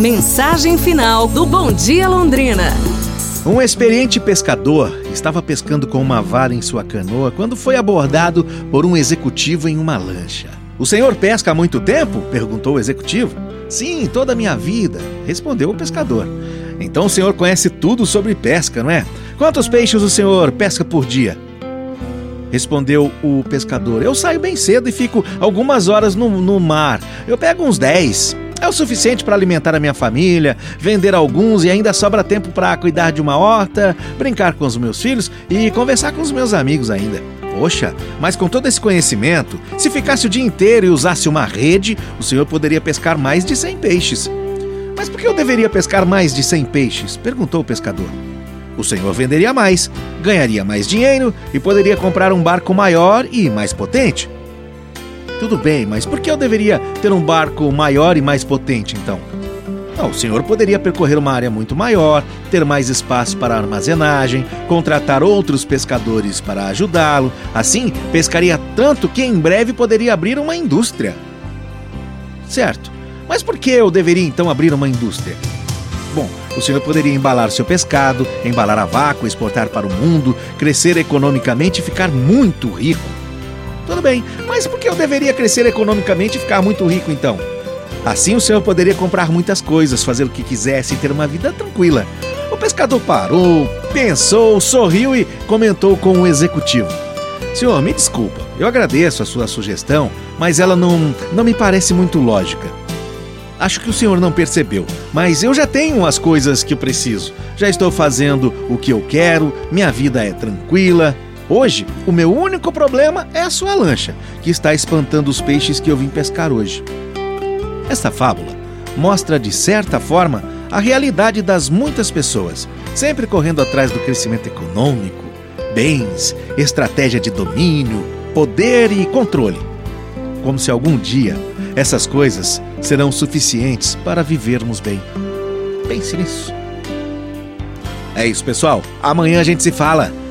Mensagem final do Bom Dia Londrina. Um experiente pescador estava pescando com uma vara em sua canoa quando foi abordado por um executivo em uma lancha. O senhor pesca há muito tempo? perguntou o executivo. Sim, toda a minha vida, respondeu o pescador. Então o senhor conhece tudo sobre pesca, não é? Quantos peixes o senhor pesca por dia? Respondeu o pescador. Eu saio bem cedo e fico algumas horas no, no mar. Eu pego uns 10. É o suficiente para alimentar a minha família, vender alguns e ainda sobra tempo para cuidar de uma horta, brincar com os meus filhos e conversar com os meus amigos ainda. Poxa, mas com todo esse conhecimento, se ficasse o dia inteiro e usasse uma rede, o senhor poderia pescar mais de 100 peixes. Mas por que eu deveria pescar mais de 100 peixes? perguntou o pescador. O senhor venderia mais, ganharia mais dinheiro e poderia comprar um barco maior e mais potente. Tudo bem, mas por que eu deveria ter um barco maior e mais potente então? Não, o senhor poderia percorrer uma área muito maior, ter mais espaço para armazenagem, contratar outros pescadores para ajudá-lo. Assim, pescaria tanto que em breve poderia abrir uma indústria. Certo, mas por que eu deveria então abrir uma indústria? Bom, o senhor poderia embalar seu pescado, embalar a vácuo, exportar para o mundo, crescer economicamente e ficar muito rico. Tudo bem, mas por que eu deveria crescer economicamente e ficar muito rico então? Assim o senhor poderia comprar muitas coisas, fazer o que quisesse e ter uma vida tranquila. O pescador parou, pensou, sorriu e comentou com o executivo. Senhor, me desculpa, eu agradeço a sua sugestão, mas ela não, não me parece muito lógica. Acho que o senhor não percebeu, mas eu já tenho as coisas que preciso. Já estou fazendo o que eu quero, minha vida é tranquila, Hoje, o meu único problema é a sua lancha, que está espantando os peixes que eu vim pescar hoje. Esta fábula mostra, de certa forma, a realidade das muitas pessoas, sempre correndo atrás do crescimento econômico, bens, estratégia de domínio, poder e controle. Como se algum dia essas coisas serão suficientes para vivermos bem. Pense nisso. É isso, pessoal. Amanhã a gente se fala.